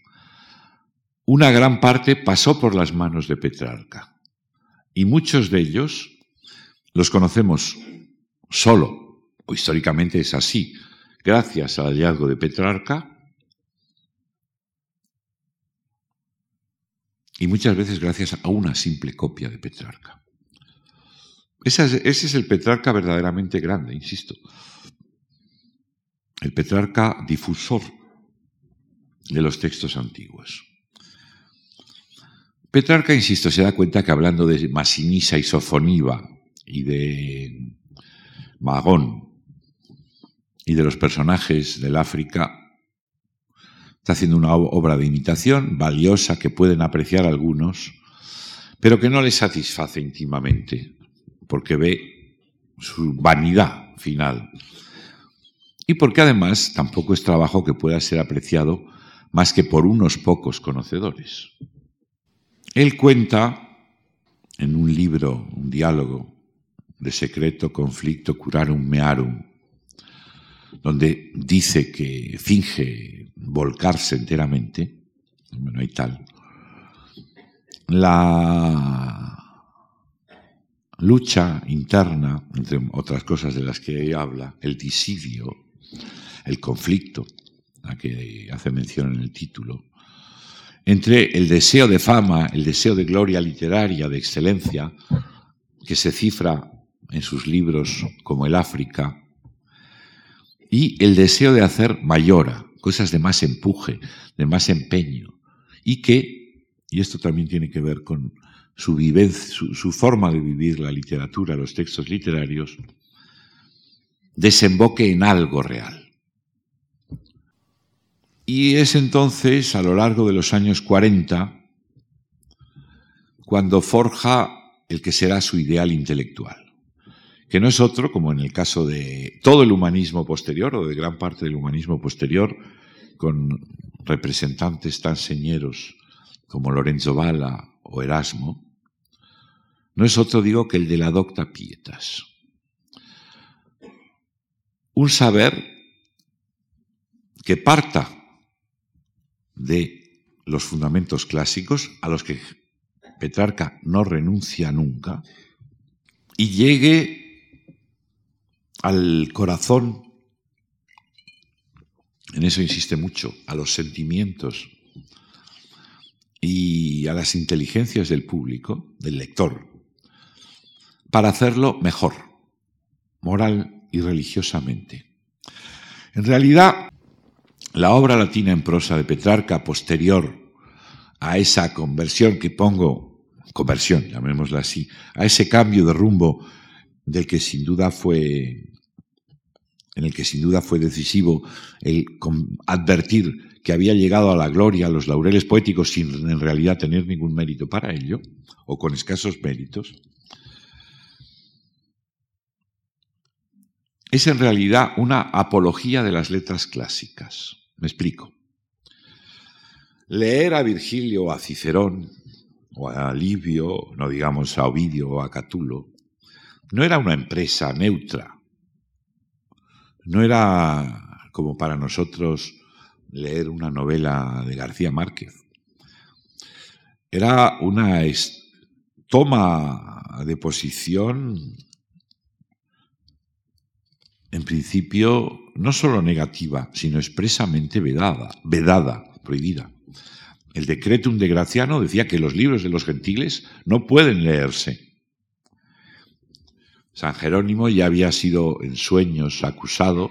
una gran parte pasó por las manos de Petrarca. Y muchos de ellos los conocemos solo, o históricamente es así, gracias al hallazgo de Petrarca, y muchas veces gracias a una simple copia de Petrarca. Ese es, el Petrarca verdaderamente grande, insisto. El Petrarca difusor de los textos antiguos. Petrarca, insisto, se da cuenta que hablando de Masinisa y Sofoniva y de Magón y de los personajes del África, está haciendo una obra de imitación valiosa que pueden apreciar algunos, pero que no les satisface íntimamente, porque ve su vanidad final. Y porque además tampoco es trabajo que pueda ser apreciado más que por unos pocos conocedores. Él cuenta en un libro, un diálogo de secreto conflicto curarum mearum, donde dice que finge volcarse enteramente, bueno, hay tal, la lucha interna, entre otras cosas de las que habla, el disidio, el conflicto, a que hace mención en el título, entre el deseo de fama, el deseo de gloria literaria, de excelencia, que se cifra en sus libros como el África, y el deseo de hacer mayora, cosas de más empuje, de más empeño, y que, y esto también tiene que ver con su, vivencia, su, forma de vivir la literatura, los textos literarios, desemboque en algo real. Y es entonces, a lo largo de los años 40, cuando forja el que será su ideal intelectual, que no es otro, como en el caso de todo el humanismo posterior, o de gran parte del humanismo posterior, con representantes tan señeros como Lorenzo Bala o Erasmo, no es otro, digo, que el de la docta pietas. Un saber que parta de los fundamentos clásicos a los que Petrarca no renuncia nunca y llegue al corazón, en eso insiste mucho, a los sentimientos y a las inteligencias del público, del lector, para hacerlo mejor, moral y religiosamente. En realidad, la obra latina en prosa de Petrarca posterior a esa conversión que pongo, conversión, llamémosla así, a ese cambio de rumbo del que sin duda fue, en el que sin duda fue decisivo el advertir que había llegado a la gloria, a los laureles poéticos, sin en realidad tener ningún mérito para ello, o con escasos méritos, es en realidad una apología de las letras clásicas. Me explico. Leer a Virgilio o a Cicerón, o a Livio, no digamos a Ovidio o a Catulo, no era una empresa neutra. No era como para nosotros leer una novela de García Márquez. Era una toma de posición en principio, no solo negativa, sino expresamente vedada, vedada, prohibida. El decretum de Graciano decía que los libros de los gentiles no pueden leerse. San Jerónimo ya había sido en sueños acusado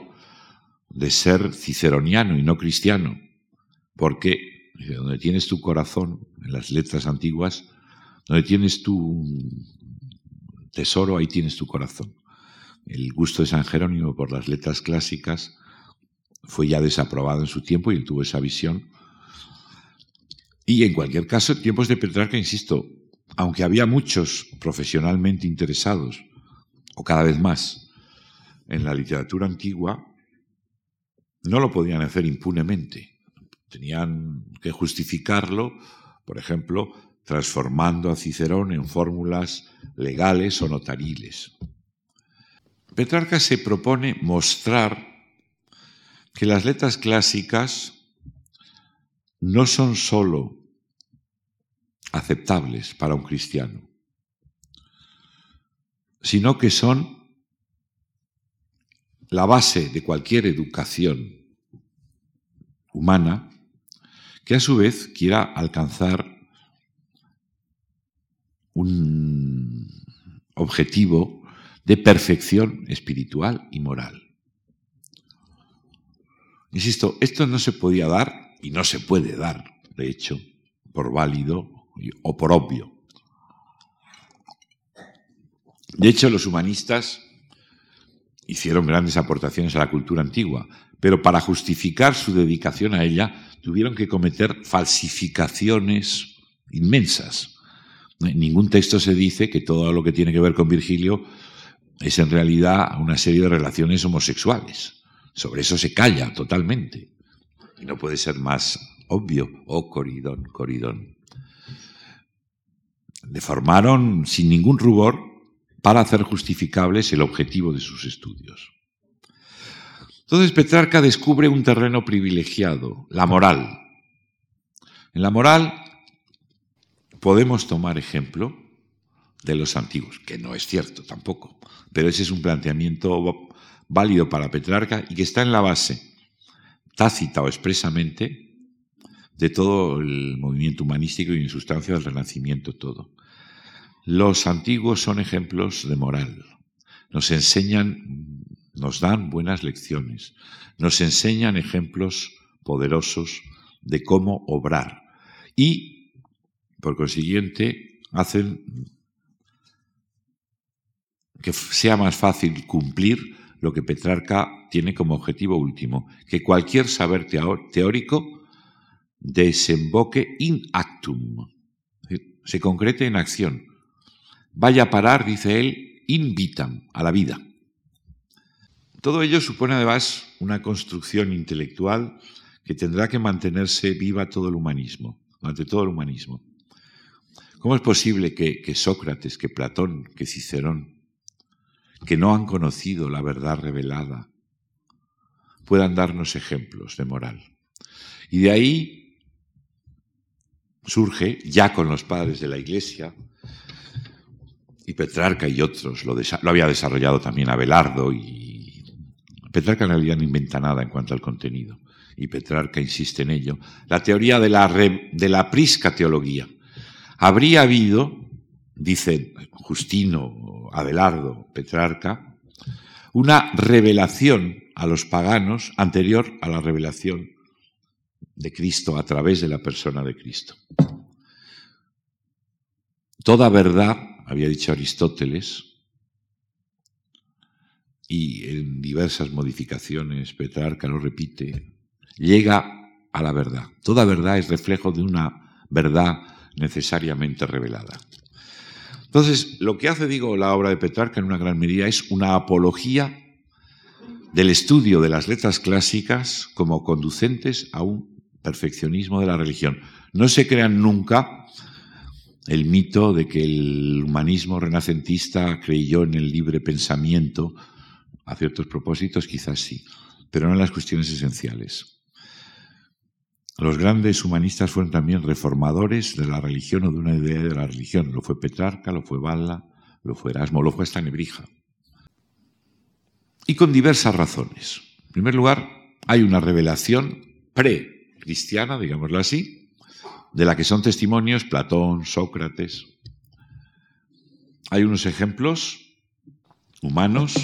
de ser ciceroniano y no cristiano, porque donde tienes tu corazón, en las letras antiguas, donde tienes tu tesoro, ahí tienes tu corazón el gusto de San Jerónimo por las letras clásicas fue ya desaprobado en su tiempo y él tuvo esa visión. Y en cualquier caso, tiempos de Petrarca, insisto, aunque había muchos profesionalmente interesados, o cada vez más, en la literatura antigua, no lo podían hacer impunemente. Tenían que justificarlo, por ejemplo, transformando a Cicerón en fórmulas legales o notariles. Petrarca se propone mostrar que las letras clásicas no son sólo aceptables para un cristiano, sino que son la base de cualquier educación humana que a su vez quiera alcanzar un objetivo de perfección espiritual y moral. Insisto, esto no se podía dar y no se puede dar, de hecho, por válido o por obvio. De hecho, los humanistas hicieron grandes aportaciones a la cultura antigua, pero para justificar su dedicación a ella tuvieron que cometer falsificaciones inmensas. En ningún texto se dice que todo lo que tiene que ver con Virgilio es en realidad una serie de relaciones homosexuales. Sobre eso se calla totalmente. Y no puede ser más obvio. Oh, Coridón, Coridón. Le formaron sin ningún rubor para hacer justificables el objetivo de sus estudios. Entonces Petrarca descubre un terreno privilegiado, la moral. En la moral podemos tomar ejemplo de los antiguos, que no es cierto tampoco, pero ese es un planteamiento válido para Petrarca y que está en la base, tácita o expresamente, de todo el movimiento humanístico y en sustancia del Renacimiento todo. Los antiguos son ejemplos de moral, nos enseñan, nos dan buenas lecciones, nos enseñan ejemplos poderosos de cómo obrar. Y, por consiguiente, hacen que sea más fácil cumplir lo que Petrarca tiene como objetivo último, que cualquier saber teórico desemboque in actum, se concrete en acción, vaya a parar, dice él, in vitam, a la vida. Todo ello supone además una construcción intelectual que tendrá que mantenerse viva todo el humanismo, ante todo el humanismo. ¿Cómo es posible que, que Sócrates, que Platón, que Cicerón, que no han conocido la verdad revelada, puedan darnos ejemplos de moral? Y de ahí surge, ya con los padres de la Iglesia, y Petrarca y otros, lo, había desarrollado también Abelardo, y Petrarca en realidad no inventa nada en cuanto al contenido, y Petrarca insiste en ello, la teoría de la, de la prisca teología. Habría habido, dice Justino, Abelardo, Petrarca, una revelación a los paganos anterior a la revelación de Cristo a través de la persona de Cristo. Toda verdad, había dicho Aristóteles, y en diversas modificaciones Petrarca lo repite, llega a la verdad. Toda verdad es reflejo de una verdad necesariamente revelada. Entonces, lo que hace, digo, la obra de Petrarca en una gran medida es una apología del estudio de las letras clásicas como conducentes a un perfeccionismo de la religión. No se crean nunca el mito de que el humanismo renacentista creyó en el libre pensamiento a ciertos propósitos, quizás sí, pero no en las cuestiones esenciales. Los grandes humanistas fueron también reformadores de la religión o de una idea de la religión. Lo fue Petrarca, lo fue Balla, lo fue Erasmo, lo fue hasta Nebrija. Y con diversas razones. En primer lugar, hay una revelación pre cristiana, digámoslo así, de la que son testimonios Platón, Sócrates. Hay unos ejemplos humanos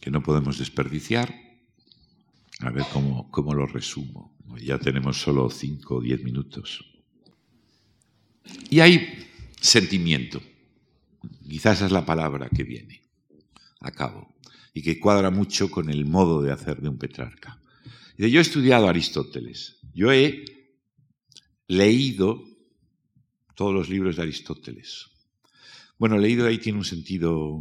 que no podemos desperdiciar. A ver cómo, cómo lo resumo. Ya tenemos solo cinco o diez minutos. Y hay sentimiento. Quizás es la palabra que viene a cabo y que cuadra mucho con el modo de hacer de un Petrarca. Yo he estudiado a Aristóteles, yo he leído todos los libros de Aristóteles. Bueno, leído ahí tiene un sentido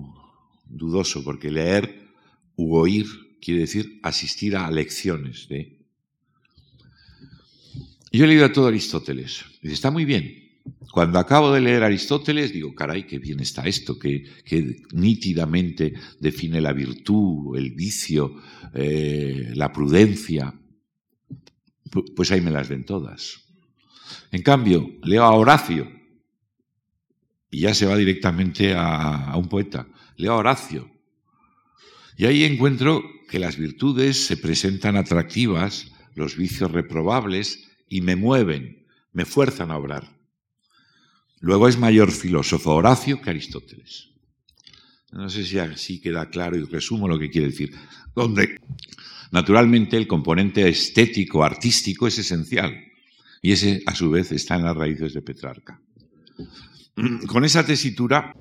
dudoso, porque leer u oír quiere decir asistir a lecciones. Yo he leído a todo Aristóteles, está muy bien. Cuando acabo de leer Aristóteles, digo, caray, qué bien está esto, que, nítidamente define la virtud, el vicio, eh, la prudencia. Pues ahí me las den todas. En cambio, leo a Horacio, y ya se va directamente a un poeta. Leo a Horacio, y ahí encuentro que las virtudes se presentan atractivas, los vicios reprobables, y me mueven, me fuerzan a obrar. Luego es mayor filósofo Horacio que Aristóteles. No sé si así queda claro y resumo lo que quiere decir. Donde, naturalmente, el componente estético, artístico es esencial. Y ese, a su vez, está en las raíces de Petrarca. Con esa tesitura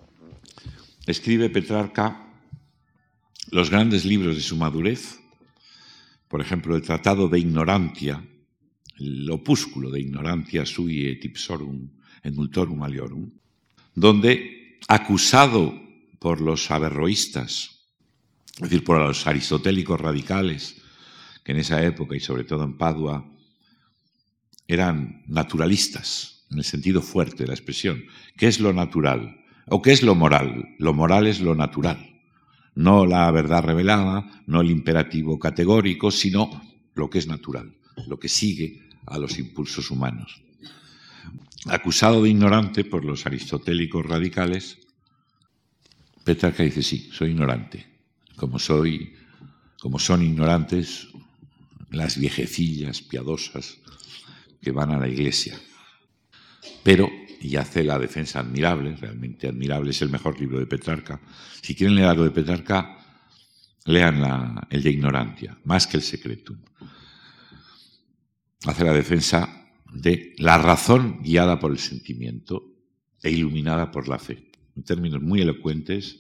escribe Petrarca los grandes libros de su madurez, por ejemplo, el Tratado de Ignorantia, el opúsculo de Ignorantia sui et ipsorum multorum aliorum, donde, acusado por los averroístas, es decir, por los aristotélicos radicales, que en esa época y sobre todo en Padua eran naturalistas, en el sentido fuerte de la expresión. ¿Qué es lo natural? ¿O qué es lo moral? Lo moral es lo natural. No la verdad revelada, no el imperativo categórico, sino lo que es natural, lo que sigue a los impulsos humanos. Acusado de ignorante por los aristotélicos radicales, Petrarca dice, sí, soy ignorante, como soy, como son ignorantes las viejecillas piadosas que van a la iglesia. Pero, y hace la defensa admirable, realmente admirable, es el mejor libro de Petrarca. Si quieren leer algo de Petrarca, lean el de Ignorancia, más que el Secretum. Hace la defensa de la razón guiada por el sentimiento e iluminada por la fe, en términos muy elocuentes.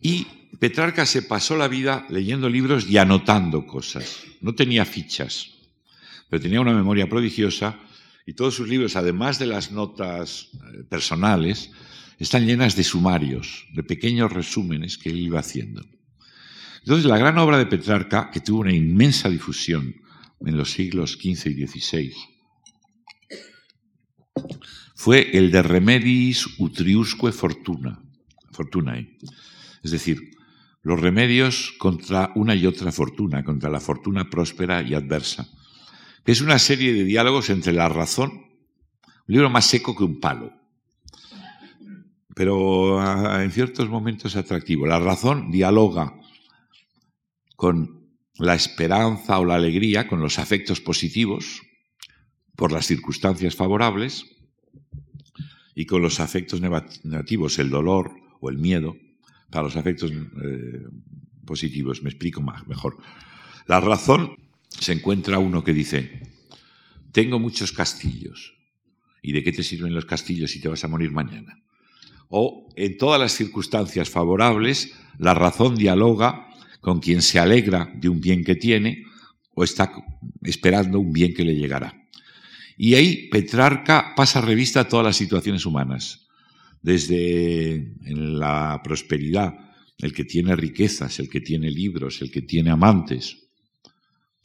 Y Petrarca se pasó la vida leyendo libros y anotando cosas. No tenía fichas, pero tenía una memoria prodigiosa y todos sus libros, además de las notas eh, personales, están llenas de sumarios, de pequeños resúmenes que él iba haciendo. Entonces, la gran obra de Petrarca, que tuvo una inmensa difusión en los siglos XV y XVI, fue el de Remedis Utriusque Fortuna, Fortunae. Es decir, los remedios contra una y otra fortuna, contra la fortuna próspera y adversa, que es una serie de diálogos entre la razón, un libro más seco que un palo, pero ah, en ciertos momentos atractivo. La razón dialoga con la esperanza o la alegría, con los afectos positivos por las circunstancias favorables y con los afectos negativos, el dolor o el miedo, para los afectos eh, positivos. Me explico más, mejor. La razón se encuentra uno que dice, tengo muchos castillos. ¿Y de qué te sirven los castillos si te vas a morir mañana? O en todas las circunstancias favorables, la razón dialoga con quien se alegra de un bien que tiene o está esperando un bien que le llegará. Y ahí Petrarca pasa revista a todas las situaciones humanas desde en la prosperidad, el que tiene riquezas, el que tiene libros, el que tiene amantes,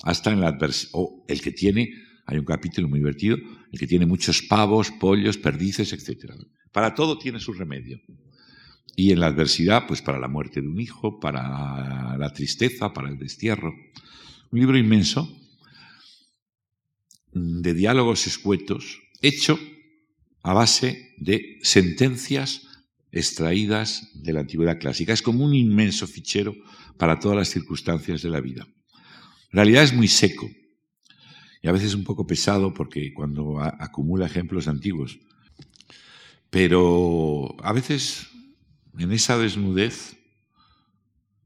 hasta en la adversidad, o el que tiene, hay un capítulo muy divertido, el que tiene muchos pavos, pollos, perdices, etc. Para todo tiene su remedio. Y en la adversidad, pues para la muerte de un hijo, para la tristeza, para el destierro. Un libro inmenso de diálogos escuetos, hecho a base de sentencias extraídas de la antigüedad clásica. Es como un inmenso fichero para todas las circunstancias de la vida. En realidad es muy seco y a veces un poco pesado porque cuando acumula ejemplos antiguos. Pero a veces en esa desnudez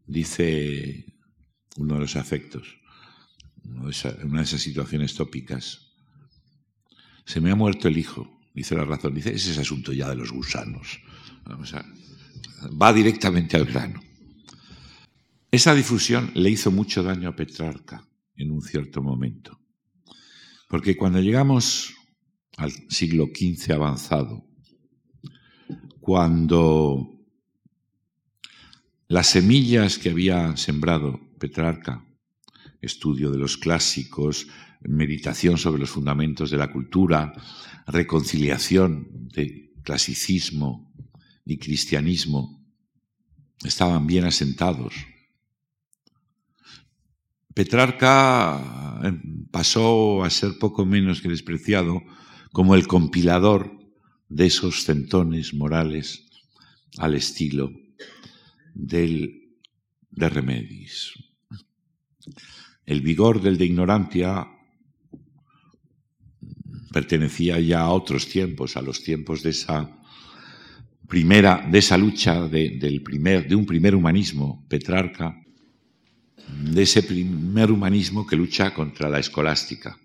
dice uno de los afectos, una de esas situaciones tópicas, se me ha muerto el hijo Dice la razón, dice, ese es asunto ya de los gusanos. va directamente al grano. Esa difusión le hizo mucho daño a Petrarca en un cierto momento. Porque cuando llegamos al siglo XV avanzado, cuando las semillas que había sembrado Petrarca, estudio de los clásicos, meditación sobre los fundamentos de la cultura, reconciliación de clasicismo y cristianismo estaban bien asentados. Petrarca eh, pasó a ser poco menos que despreciado como el compilador de esos centones morales al estilo del de Remedis. El vigor del de ignorancia pertenecía ya a otros tiempos, a los tiempos de esa primera, de esa lucha de, del primer, de un primer humanismo, Petrarca, de ese primer humanismo que lucha contra la escolástica,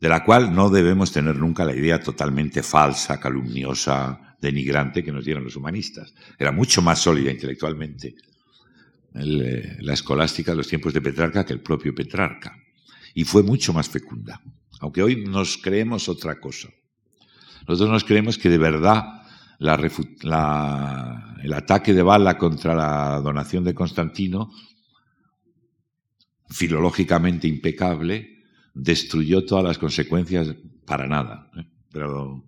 de la cual no debemos tener nunca la idea totalmente falsa, calumniosa, denigrante que nos dieron los humanistas. Era mucho más sólida intelectualmente eh, la escolástica de los tiempos de Petrarca que el propio Petrarca, y fue mucho más fecunda aunque hoy nos creemos otra cosa. Nosotros nos creemos que de verdad el ataque de bala contra la donación de Constantino, filológicamente impecable, destruyó todas las consecuencias para nada. ¿eh? Pero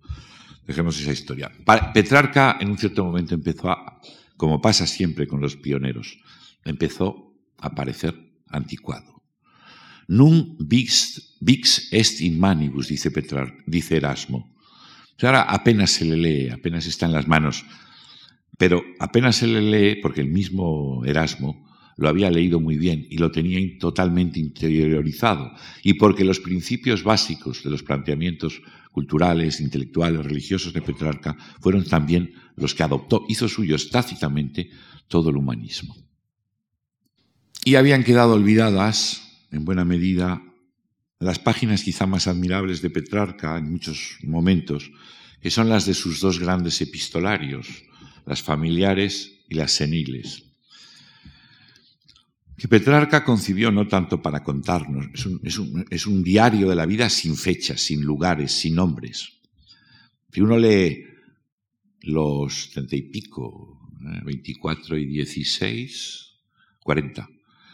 dejemos esa historia. Petrarca en un cierto momento empezó a como pasa siempre con los pioneros, empezó a parecer anticuado. Nun vix, vix est in manibus, dice, dice Erasmo. ahora apenas se le lee, apenas está en las manos, pero apenas se le lee porque el mismo Erasmo lo había leído muy bien y lo tenía totalmente interiorizado, y porque los principios básicos de los planteamientos culturales, intelectuales, religiosos de Petrarca fueron también los que adoptó, hizo suyos tácitamente todo el humanismo. Y habían quedado olvidadas, en buena medida, las páginas quizá más admirables de Petrarca en muchos momentos, que son las de sus dos grandes epistolarios, las familiares y las seniles que Petrarca concibió no tanto para contarnos, es un, diario de la vida sin fechas, sin lugares, sin nombres. Si uno lee los treinta y pico, 24 eh, y 16, 40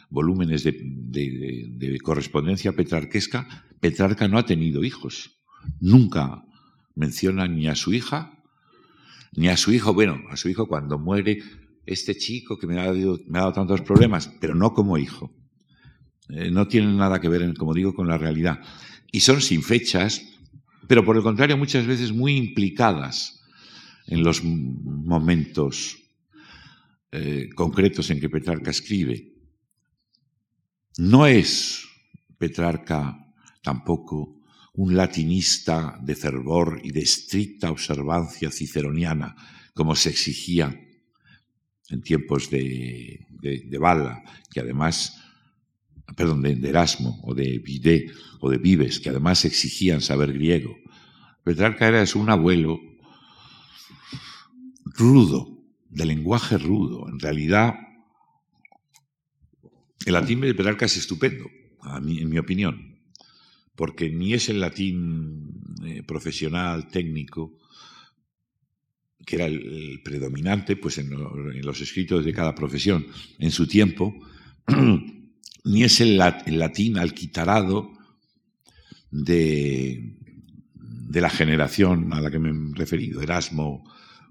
volúmenes de, de, correspondencia petrarquesca, Petrarca no ha tenido hijos. Nunca menciona ni a su hija, ni a su hijo, bueno, a su hijo cuando muere este chico que me ha, dado, tantos problemas, pero no como hijo. Eh, no tienen nada que ver, como digo, con la realidad. Y son sin fechas, pero por el contrario muchas veces muy implicadas en los momentos eh, concretos en que Petrarca escribe. No es Petrarca tampoco un latinista de fervor y de estricta observancia ciceroniana, como se exigía en tiempos de, de, Bala, que además, perdón, de, Erasmo o de Vidé o de Vives, que además exigían saber griego. Petrarca era un abuelo rudo, de lenguaje rudo. En realidad, el latín de Petrarca es estupendo, a mí, en mi opinión, porque ni es el latín eh, profesional, técnico, que era el, predominante pues en, los escritos de cada profesión en su tiempo, ni es el, latín alquitarado de, de, la generación a la que me he referido, Erasmo,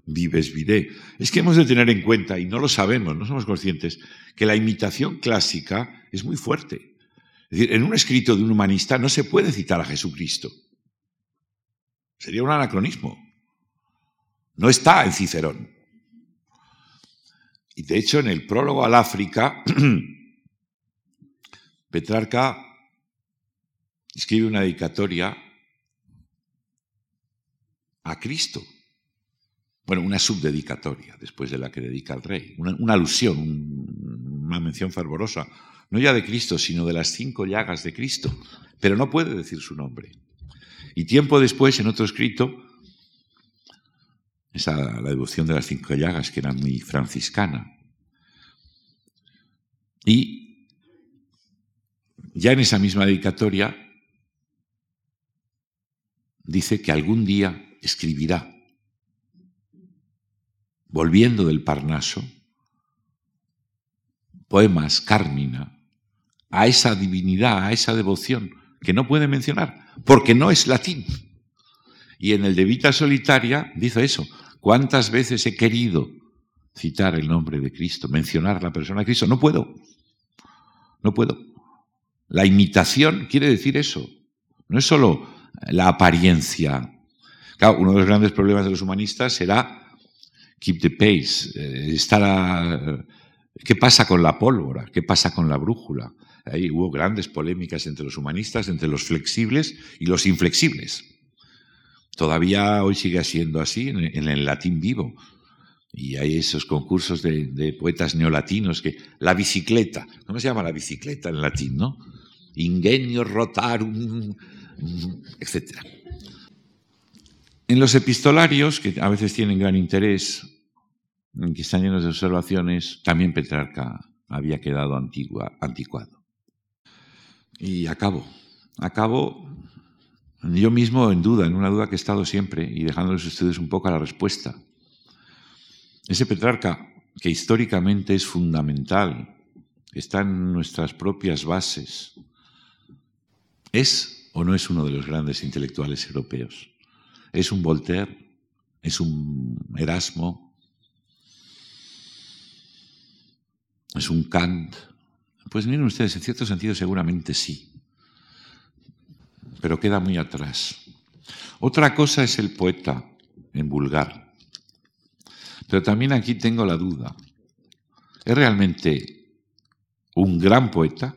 Vives, Vidé. Es que hemos de tener en cuenta, y no lo sabemos, no somos conscientes, que la imitación clásica es muy fuerte. Es decir, en un escrito de un humanista no se puede citar a Jesucristo. Sería un anacronismo. No está en Cicerón. Y de hecho, en el prólogo al África, Petrarca escribe una dedicatoria a Cristo. Bueno, una subdedicatoria, después de la que dedica al rey. Una, alusión, una mención fervorosa, no ya de Cristo, sino de las cinco llagas de Cristo. Pero no puede decir su nombre. Y tiempo después, en otro escrito, esa, la devoción de las cinco llagas, que era muy franciscana. Y ya en esa misma dedicatoria dice que algún día escribirá, volviendo del Parnaso, poemas, Carmina, a esa divinidad, a esa devoción que no puede mencionar, porque no es latín. Y en el de Vita Solitaria dice eso. ¿Cuántas veces he querido citar el nombre de Cristo, mencionar la persona de Cristo? No puedo. No puedo. La imitación quiere decir eso. No es solo la apariencia. Claro, uno de los grandes problemas de los humanistas será keep the pace, eh, ¿Qué pasa con la pólvora? ¿Qué pasa con la brújula? Ahí hubo grandes polémicas entre los humanistas, entre los flexibles y los inflexibles. Todavía hoy sigue siendo así en, el latín vivo. Y hay esos concursos de, poetas neolatinos que la bicicleta, ¿cómo se llama la bicicleta en latín, no? Ingenio rotarum, etc. En los epistolarios, que a veces tienen gran interés, que están llenos de observaciones, también Petrarca había quedado anticuado. Y acabo. Acabo yo mismo en duda, en una duda que he estado siempre y dejándoles ustedes un poco a la respuesta. Ese Petrarca, que históricamente es fundamental, está en nuestras propias bases, ¿es o no es uno de los grandes intelectuales europeos? ¿Es un Voltaire? ¿Es un Erasmo? ¿Es un Kant? Pues miren ustedes, en cierto sentido seguramente sí, pero queda muy atrás. Otra cosa es el poeta, en vulgar. Pero también aquí tengo la duda. ¿Es realmente un gran poeta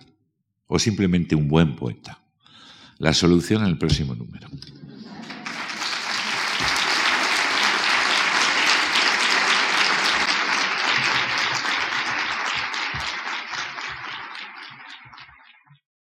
o simplemente un buen poeta? La solución en el próximo número.